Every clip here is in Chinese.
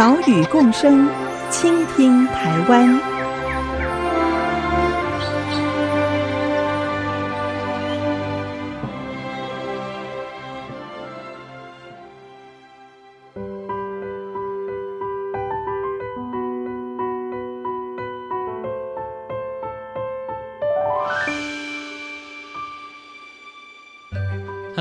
岛屿共生，倾听台湾。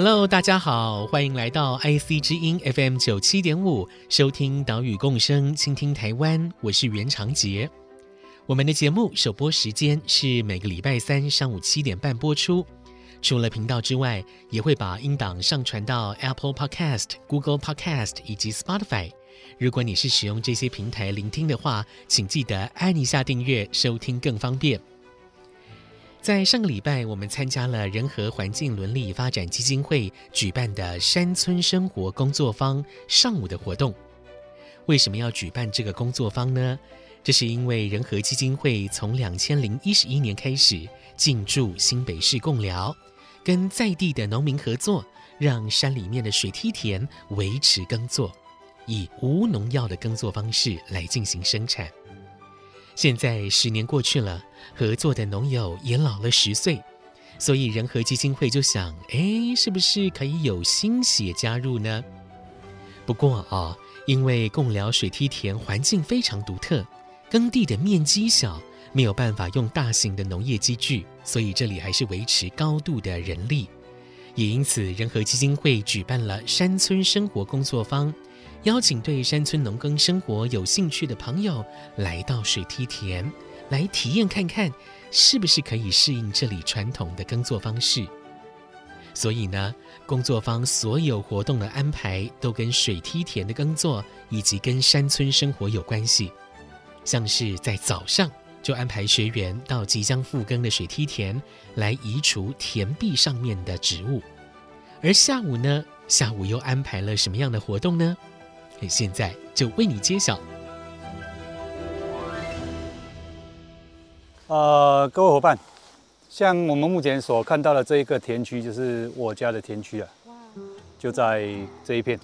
Hello，大家好，欢迎来到 IC 之音 FM 九七点五，收听岛屿共生，倾听台湾。我是袁长杰。我们的节目首播时间是每个礼拜三上午七点半播出。除了频道之外，也会把音档上传到 Apple Podcast、Google Podcast 以及 Spotify。如果你是使用这些平台聆听的话，请记得按一下订阅，收听更方便。在上个礼拜，我们参加了人和环境伦理发展基金会举办的山村生活工作坊上午的活动。为什么要举办这个工作坊呢？这是因为人和基金会从两千零一十一年开始进驻新北市贡寮，跟在地的农民合作，让山里面的水梯田维持耕作，以无农药的耕作方式来进行生产。现在十年过去了，合作的农友也老了十岁，所以仁和基金会就想，哎，是不是可以有新血加入呢？不过啊、因为贡寮水梯田环境非常独特，耕地的面积小，没有办法用大型的农业机具，所以这里还是维持高度的人力。也因此，仁和基金会举办了山村生活工作坊。邀请对山村农耕生活有兴趣的朋友来到水梯田，来体验看看，是不是可以适应这里传统的耕作方式。所以呢，工作坊所有活动的安排都跟水梯田的耕作以及跟山村生活有关系。像是在早上就安排学员到即将复耕的水梯田来移除田壁上面的植物，而下午呢，下午又安排了什么样的活动呢？现在就为你揭晓。呃，各位伙伴，像我们目前所看到的这一个田区，就是我家的田区啊，就在这一片。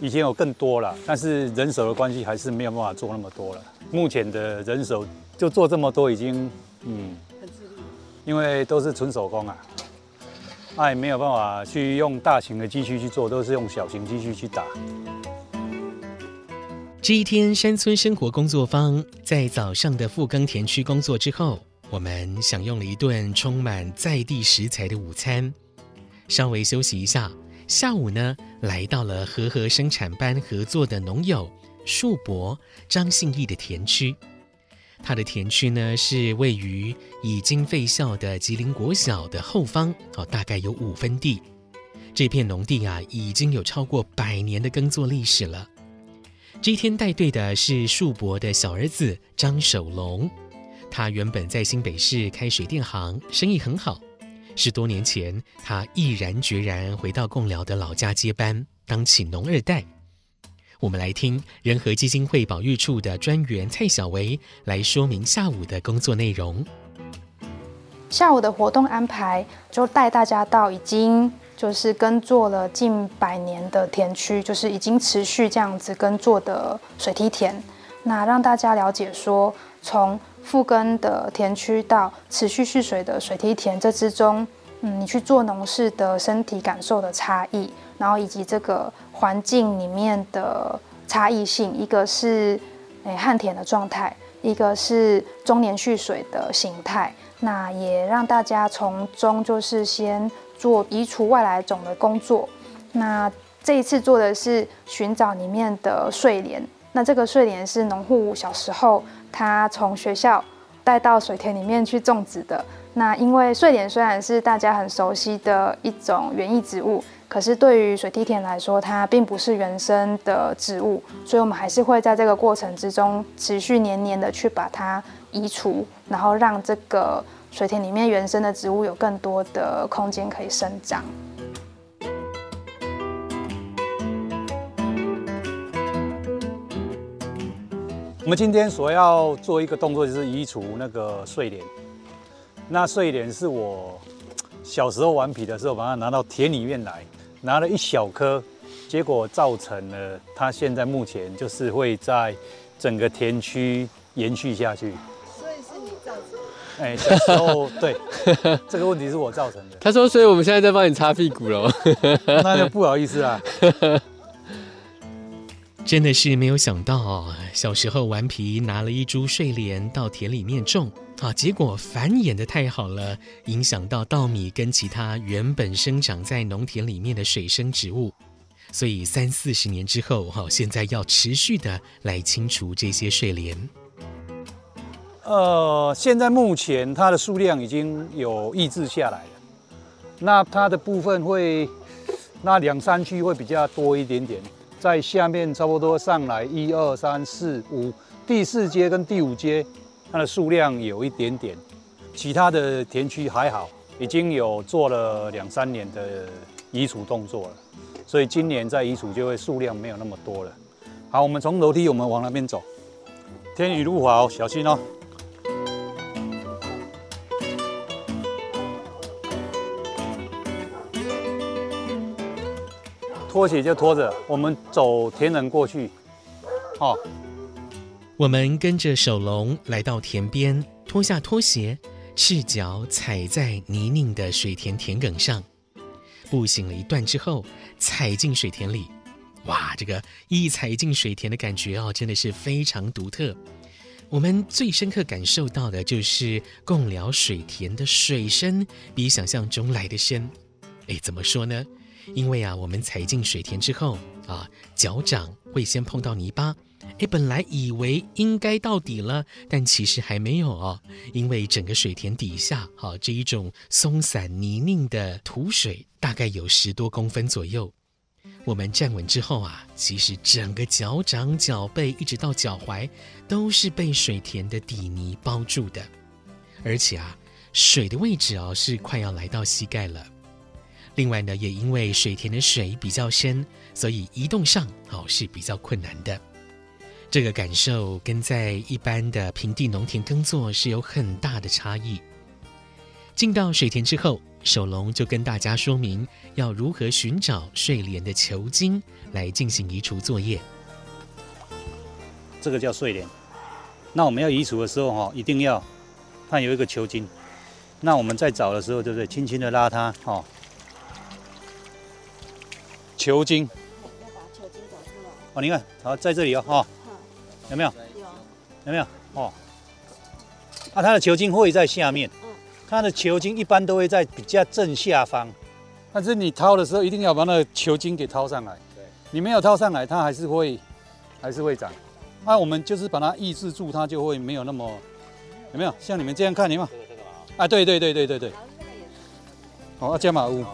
以前有更多了，但是人手的关系，还是没有办法做那么多了。目前的人手就做这么多，已经嗯，因为都是纯手工啊。那也没有办法去用大型的机器去做，都是用小型机器去打。这一天山村生活工作坊在早上的复耕田区工作之后，我们享用了一顿充满在地食材的午餐，稍微休息一下。下午呢，来到了和合生产班合作的农友树伯张信义的田区。它的田区呢，是位于已经废校的吉林国小的后方哦，大概有五分地。这片农地啊，已经有超过百年的耕作历史了。这一天带队的是树伯的小儿子张守龙，他原本在新北市开水电行，生意很好。十多年前，他毅然决然回到贡寮的老家接班，当起农二代。我们来听仁和基金会保育处的专员蔡小维来说明下午的工作内容。下午的活动安排就带大家到已经就是耕作了近百年的田区，就是已经持续这样子耕作的水梯田。那让大家了解说，从复耕的田区到持续蓄水的水梯田，这之中，嗯，你去做农事的身体感受的差异，然后以及这个。环境里面的差异性，一个是诶旱田的状态，一个是终年蓄水的形态。那也让大家从中就是先做移除外来种的工作。那这一次做的是寻找里面的睡莲。那这个睡莲是农户小时候他从学校带到水田里面去种植的。那因为睡莲虽然是大家很熟悉的一种园艺植物。可是对于水梯田来说，它并不是原生的植物，所以我们还是会在这个过程之中持续年年的去把它移除，然后让这个水田里面原生的植物有更多的空间可以生长。我们今天所要做一个动作，就是移除那个睡莲。那睡莲是我小时候顽皮的时候，把它拿到田里面来，拿了一小颗，结果造成了它现在目前就是会在整个田区延续下去。哎，小时候对，这个问题是我造成的。他说，所以我们现在在帮你擦屁股了。那就不好意思啊。真的是没有想到，小时候顽皮拿了一株睡莲到田里面种啊，结果繁衍的太好了，影响到稻米跟其他原本生长在农田里面的水生植物，所以三四十年之后，哈，现在要持续的来清除这些睡莲。呃，现在目前它的数量已经有抑制下来了，那它的部分会，那两三区会比较多一点点。在下面差不多上来一二三四五，第四阶跟第五阶，它的数量有一点点，其他的田区还好，已经有做了两三年的移除动作了，所以今年在移除就会数量没有那么多了。好，我们从楼梯我们往那边走，天雨路滑哦，小心哦。拖鞋就拖着，我们走田埂过去。哦，我们跟着守龙来到田边，脱下拖鞋，赤脚踩在泥泞的水田田埂上，步行了一段之后，踩进水田里。哇，这个一踩进水田的感觉哦，真的是非常独特。我们最深刻感受到的就是贡寮水田的水深比想象中来的深。哎，怎么说呢？因为啊，我们踩进水田之后啊，脚掌会先碰到泥巴。哎，本来以为应该到底了，但其实还没有哦。因为整个水田底下，哈、这一种松散泥泞的土水，大概有十多公分左右。我们站稳之后啊，其实整个脚掌、脚背一直到脚踝，都是被水田的底泥包住的。而且啊，水的位置哦，是快要来到膝盖了。另外呢，也因为水田的水比较深，所以移动上哦是比较困难的。这个感受跟在一般的平地农田耕作是有很大的差异。进到水田之后，守龙就跟大家说明要如何寻找睡莲的球茎来进行移除作业。这个叫睡莲。那我们要移除的时候哈，一定要看有一个球茎。那我们在找的时候，对不对？轻轻的拉它哦。球茎，要把球茎找出来。哦，你看，好，在这里哦，哈，有没有？有，有没有？哦，啊，它的球茎会在下面，嗯，它的球茎一般都会在比较正下方，但是你掏的时候一定要把那个球茎给掏上来，对，你没有掏上来，它还是会，还是会长。那我们就是把它抑制住，它就会没有那么，有没有？像你们这样看，你们，啊，对对对对对对，好，加马乌。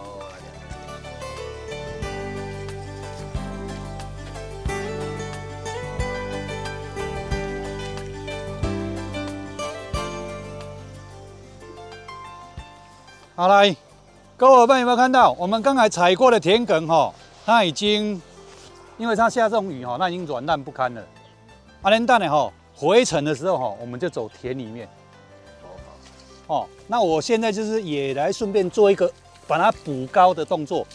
好来，各位伙伴有没有看到？我们刚才踩过的田埂哈，它已经，因为它下这种雨哈，那已经软烂不堪了。阿连蛋呢哈，回程的时候哈，我们就走田里面。哦，那我现在就是也来顺便做一个把它补高的动作。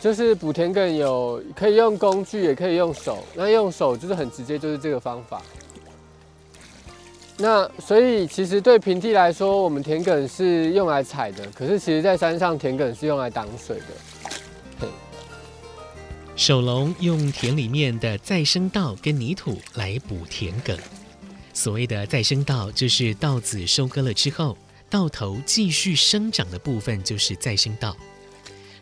就是补田埂有可以用工具，也可以用手。那用手就是很直接，就是这个方法。那所以其实对平地来说，我们田埂是用来踩的，可是其实在山上田埂是用来挡水的。守龙用田里面的再生稻跟泥土来补田埂。所谓的再生稻，就是稻子收割了之后，稻头继续生长的部分就是再生稻。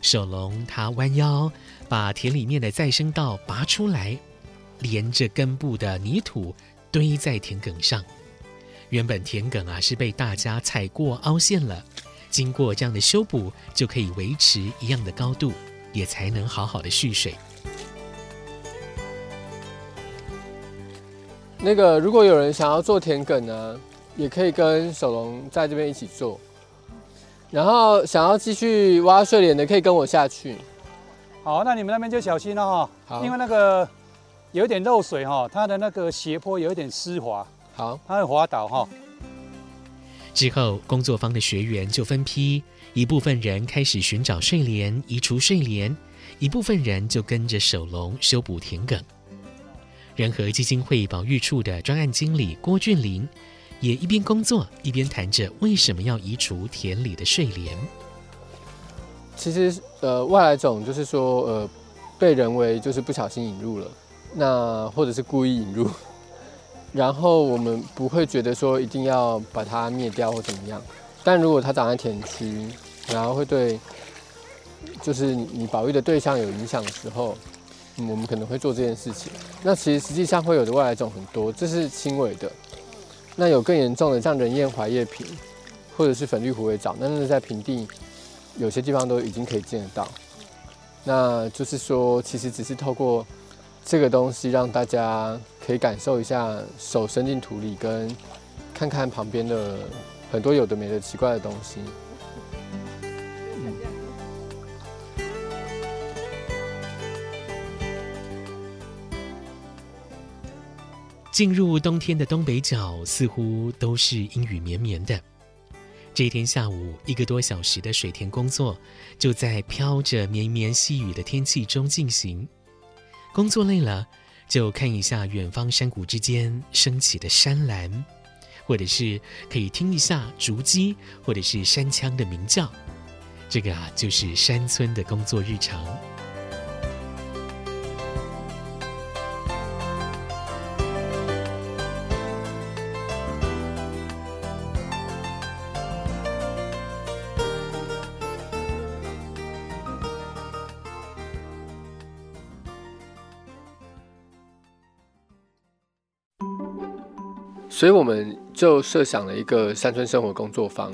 守龙他弯腰把田里面的再生稻拔出来，连着根部的泥土堆在田埂上。原本田埂啊是被大家踩过凹陷了，经过这样的修补，就可以维持一样的高度，也才能好好的蓄水。那个，如果有人想要做田埂呢，也可以跟守龙在这边一起做。然后想要继续挖睡莲的，可以跟我下去。好，那你们那边就小心了哈。好，因为那个有一点漏水哈，它的那个斜坡有一点湿滑。好，它会滑倒哈。之后，工作坊的学员就分批，一部分人开始寻找睡莲，移除睡莲；一部分人就跟着守龙修补田埂。仁和基金会保育处的专案经理郭俊霖，也一边工作一边谈着为什么要移除田里的睡莲。其实，呃，外来种就是说，呃，被人为就是不小心引入了，那或者是故意引入，然后我们不会觉得说一定要把它灭掉或怎么样。但如果它长在田区，然后会对，就是你保育的对象有影响的时候。我们可能会做这件事情。那其实实际上会有的外来种很多，这是轻微的。那有更严重的，像人燕槐叶萍，或者是粉绿虎尾藻，那那在平地有些地方都已经可以见得到。那就是说，其实只是透过这个东西，让大家可以感受一下手伸进土里，跟看看旁边的很多有的没的奇怪的东西。进入冬天的东北角，似乎都是阴雨绵绵的。这一天下午，一个多小时的水田工作，就在飘着绵绵细雨的天气中进行。工作累了，就看一下远方山谷之间升起的山岚，或者是可以听一下竹鸡或者是山腔的鸣叫。这个啊，就是山村的工作日常。所以我们就设想了一个山村生活工作坊，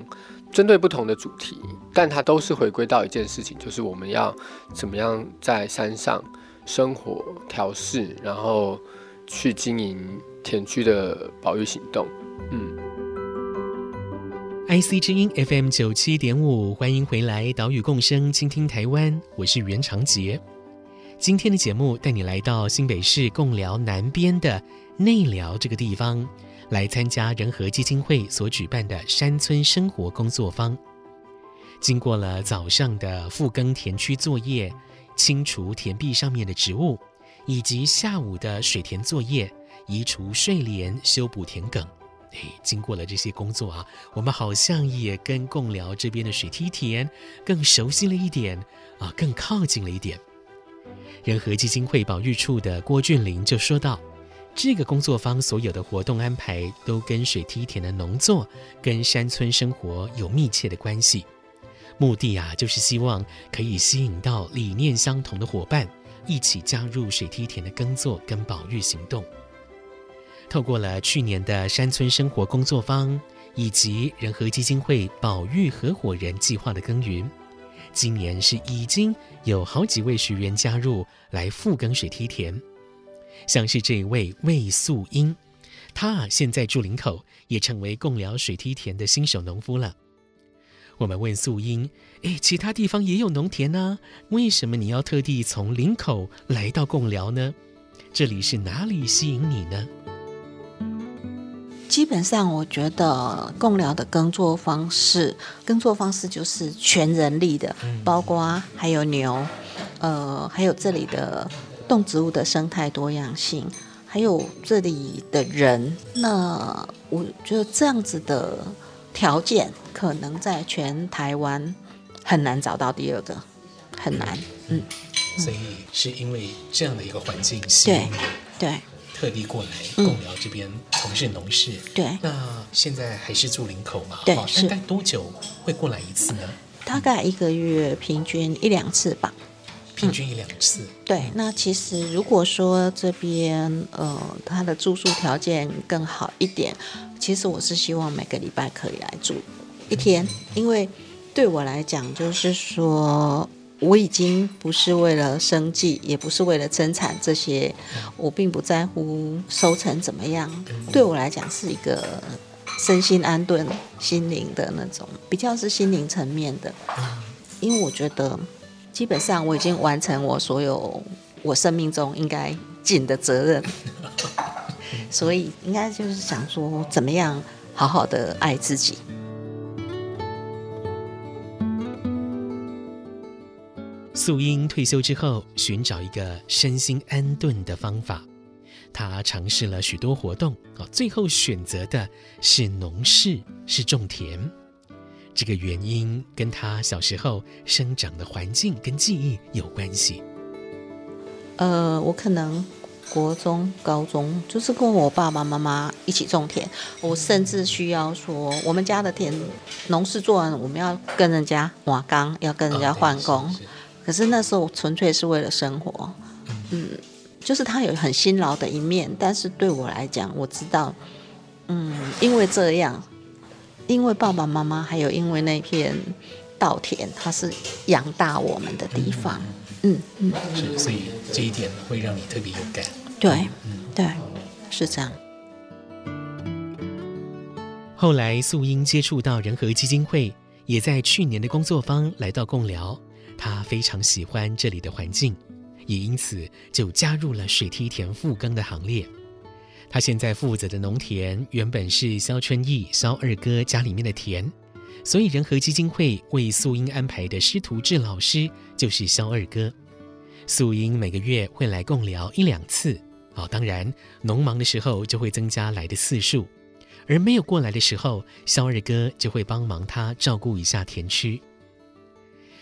针对不同的主题，但它都是回归到一件事情，就是我们要怎么样在山上生活、调试，然后去经营田区的保育行动。嗯，IC 之音 FM 九七点五，欢迎回来，岛屿共生，倾听台湾，我是袁长杰。今天的节目带你来到新北市贡寮南边的内寮这个地方。来参加仁和基金会所举办的山村生活工作坊，经过了早上的复耕田区作业，清除田壁上面的植物，以及下午的水田作业，移除睡莲，修补田埂。哎，经过了这些工作啊，我们好像也跟贡寮这边的水梯田更熟悉了一点啊，更靠近了一点。仁和基金会保育处的郭俊霖就说道。这个工作坊所有的活动安排都跟水梯田的农作、跟山村生活有密切的关系。目的啊，就是希望可以吸引到理念相同的伙伴，一起加入水梯田的耕作跟保育行动。透过了去年的山村生活工作坊，以及仁和基金会保育合伙人计划的耕耘，今年是已经有好几位学员加入来复耕水梯田。像是这一位魏素英，她啊现在住林口，也成为贡寮水梯田的新手农夫了。我们问素英：“诶，其他地方也有农田呢，为什么你要特地从林口来到贡寮呢？这里是哪里吸引你呢？”基本上，我觉得贡寮的耕作方式，耕作方式就是全人力的，包括还有牛，呃，还有这里的。动植物的生态多样性，还有这里的人，那我觉得这样子的条件，可能在全台湾很难找到第二个，很难。嗯，所以是因为这样的一个环境，对对，特地过来贡寮这边从事农事。对，那现在还是住林口嘛？对，大概多久会过来一次呢？大概一个月平均一两次吧。平均一两次，嗯。对，那其实如果说这边呃，他的住宿条件更好一点，其实我是希望每个礼拜可以来住一天，因为对我来讲，就是说。我已经不是为了生计，也不是为了生产这些，我并不在乎收成怎么样。对我来讲，是一个身心安顿、心灵的那种，比较是心灵层面的。因为我觉得，基本上我已经完成我所有我生命中应该尽的责任，所以应该就是想说，怎么样好好的爱自己。素英退休之后，寻找一个身心安顿的方法。她尝试了许多活动，啊，最后选择的是农事，是种田。这个原因跟他小时候生长的环境跟记忆有关系。呃，我可能国中、高中就是跟我爸爸妈妈一起种田。我甚至需要说，我们家的田农事做完，我们要跟人家瓦岗，要跟人家换工。哦可是那时候纯粹是为了生活，嗯，就是他有很辛劳的一面，但是对我来讲，我知道，嗯，因为这样，因为爸爸妈妈还有因为那片稻田，它是养大我们的地方，嗯嗯，是，所以这一点会让你特别有感，对，嗯，对，是这样。后来素英接触到仁和基金会，也在去年的工作坊来到共寮。她非常喜欢这里的环境，也因此就加入了水梯田复耕的行列。他现在负责的农田原本是萧春义萧二哥家里面的田，所以仁和基金会为素英安排的师徒制老师就是萧二哥。素英每个月会来共聊一两次，哦，当然农忙的时候就会增加来的次数，而没有过来的时候，萧二哥就会帮忙他照顾一下田区。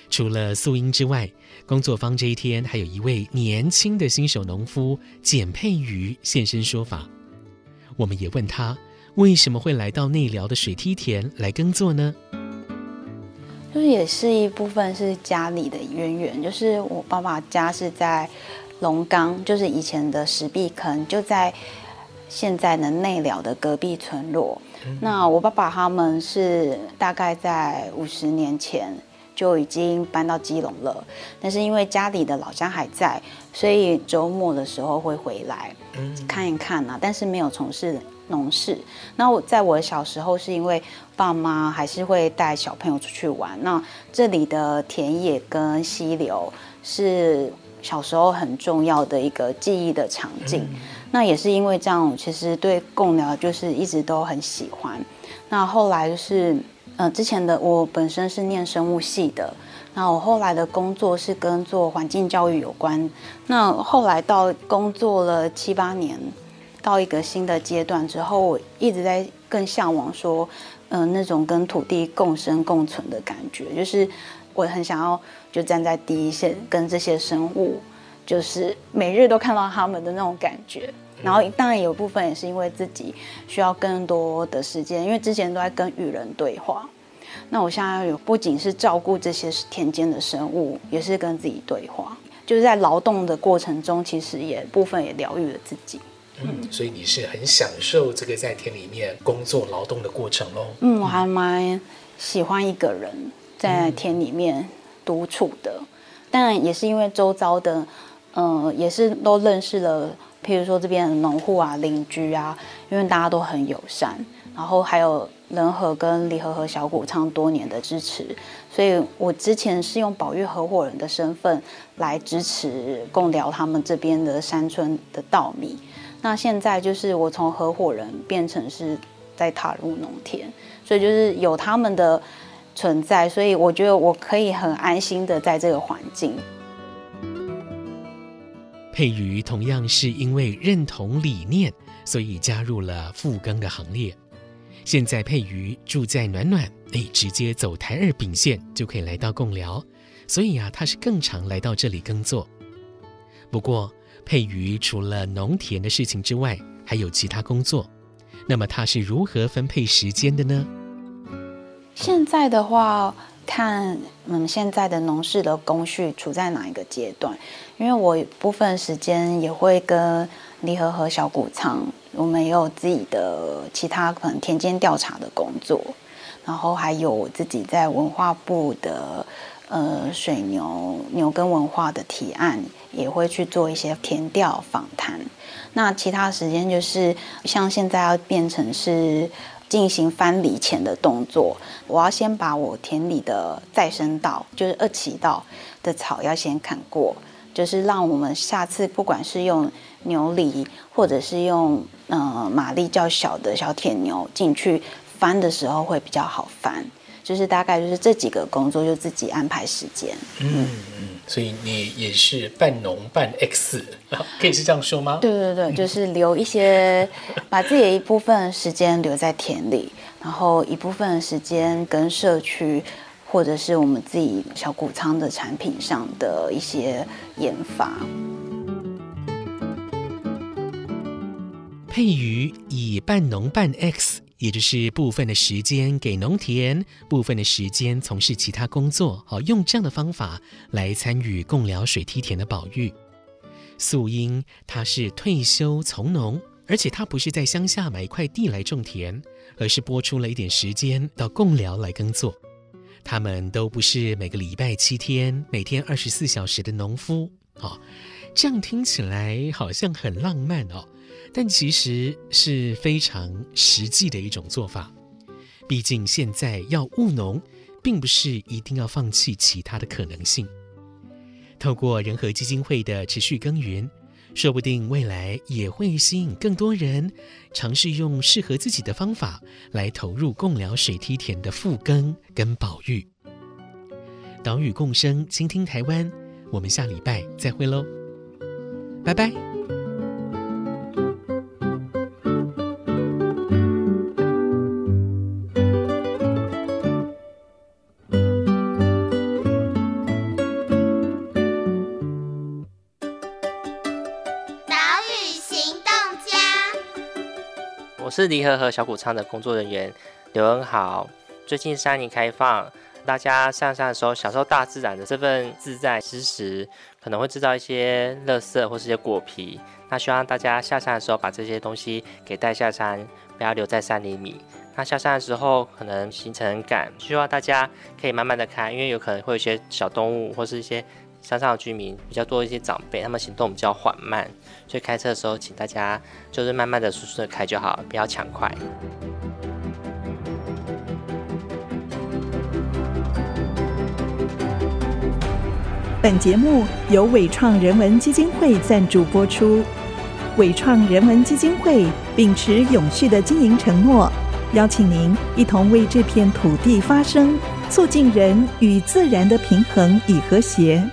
除了素英之外，工作坊这一天还有一位年轻的新手农夫简佩瑜现身说法。我们也问他为什么会来到内寮的水梯田来耕作呢？就是也是一部分是家里的渊源，就是我爸爸家是在龙岗，就是以前的石壁坑，就在现在的内寮的隔壁村落。嗯。那我爸爸他们是大概在五十年前。就已经搬到基隆了，但是因为家里的老家还在，所以周末的时候会回来看一看啊。但是没有从事农事。那我在我小时候，是因为爸妈还是会带小朋友出去玩。那这里的田野跟溪流是小时候很重要的一个记忆的场景。那也是因为这样，其实对贡寮就是一直都很喜欢。那后来就是。呃，之前的我本身是念生物系的，那我后来的工作是跟做环境教育有关。那后来到工作了七八年，到一个新的阶段之后，我一直在更向往说，嗯、那种跟土地共生共存的感觉，就是我很想要就站在第一线，跟这些生物，就是每日都看到他们的那种感觉。然后当然有部分也是因为自己需要更多的时间，因为之前都在跟与人对话。那我现在有不仅是照顾这些田间的生物，也是跟自己对话。就是在劳动的过程中，其实也部分也疗愈了自己。嗯，所以你是很享受这个在田里面工作劳动的过程喽？嗯，我还蛮喜欢一个人在田里面独处的。当然也是因为周遭的，嗯、也是都认识了。譬如说这边的农户啊、邻居啊，因为大家都很友善，然后还有仁和跟李和和小谷仓多年的支持，所以我之前是用保育合伙人的身份来支持共聊他们这边的山村的稻米。那现在就是我从合伙人变成是在踏入农田，所以就是有他们的存在，所以我觉得我可以很安心的在这个环境。佩瑜同样是因为认同理念，所以加入了复耕的行列。现在佩瑜住在暖暖，哎，直接走台二丙线就可以来到贡寮，所以啊，他是更常来到这里耕作。不过，佩瑜除了农田的事情之外，还有其他工作。那么他是如何分配时间的呢？现在的话。看，嗯，现在的农事的工序处在哪一个阶段？因为我部分时间也会跟离合和小谷仓，我们也有自己的其他可能田间调查的工作。然后还有我自己在文化部的呃水牛牛耕文化的提案，也会去做一些田调访谈。那其他时间就是像现在要变成是进行翻犁前的动作，我要先把我田里的再生稻，就是二期稻的草要先砍过，就是让我们下次不管是用牛犁或者是用呃马力较小的小铁牛进去翻的时候会比较好翻。就是大概就是这几个工作就自己安排时间。嗯，所以你也是半农半 X，可以是这样说吗？对对对，就是留一些，把自己的一部分时间留在田里，然后一部分时间跟社区或者是我们自己小谷仓的产品上的一些研发。佩瑜以半农半 X。也就是部分的时间给农田，部分的时间从事其他工作，好用这样的方法来参与贡寮水梯田的保育。素英他是退休从农，而且他不是在乡下买一块地来种田，而是拨出了一点时间到贡寮来耕作。他们都不是每个礼拜七天、每天二十四小时的农夫，哦，这样听起来好像很浪漫哦。但其实是非常实际的一种做法，毕竟现在要务农，并不是一定要放弃其他的可能性。透过仁和基金会的持续耕耘，说不定未来也会吸引更多人尝试用适合自己的方法来投入共寮水梯田的复耕跟保育。岛屿共生，倾听台湾，我们下礼拜再会喽，拜拜。是离合和小谷仓的工作人员刘恩豪。最近山林开放，大家上山的时候享受大自然的这份自在之时，可能会制造一些垃圾或是一些果皮。那希望大家下山的时候把这些东西给带下山，不要留在山里面。那下山的时候可能行程很赶，希望大家可以慢慢的开，因为有可能会有一些小动物或是一些。山上的居民比较多，一些长辈，他们行动比较缓慢，所以开车的时候，请大家就是慢慢的、舒适的开就好，不要抢快。本节目由伟创人文基金会赞助播出。伟创人文基金会秉持永续的经营承诺，邀请您一同为这片土地发声，促进人与自然的平衡与和谐。